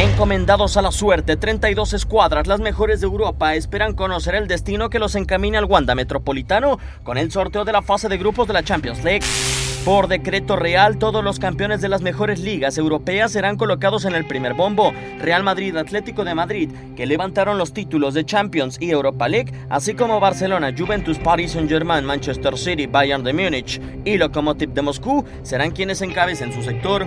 Encomendados a la suerte, 32 escuadras, las mejores de Europa, esperan conocer el destino que los encamina al Wanda Metropolitano con el sorteo de la fase de grupos de la Champions League. Por decreto real, todos los campeones de las mejores ligas europeas serán colocados en el primer bombo. Real Madrid, Atlético de Madrid, que levantaron los títulos de Champions y Europa League, así como Barcelona, Juventus, Paris Saint-Germain, Manchester City, Bayern de Múnich y Lokomotiv de Moscú, serán quienes encabecen su sector.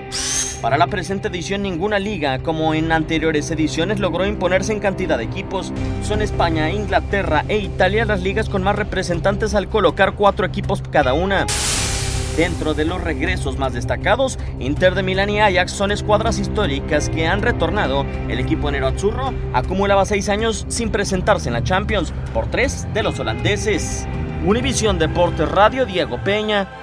Para la presente edición, ninguna liga, como en anteriores ediciones, logró imponerse en cantidad de equipos. Son España, Inglaterra e Italia las ligas con más representantes al colocar cuatro equipos cada una. Dentro de los regresos más destacados, Inter de Milán y Ajax son escuadras históricas que han retornado. El equipo Nero Azzurro acumulaba seis años sin presentarse en la Champions por tres de los holandeses. Univisión Deportes Radio Diego Peña.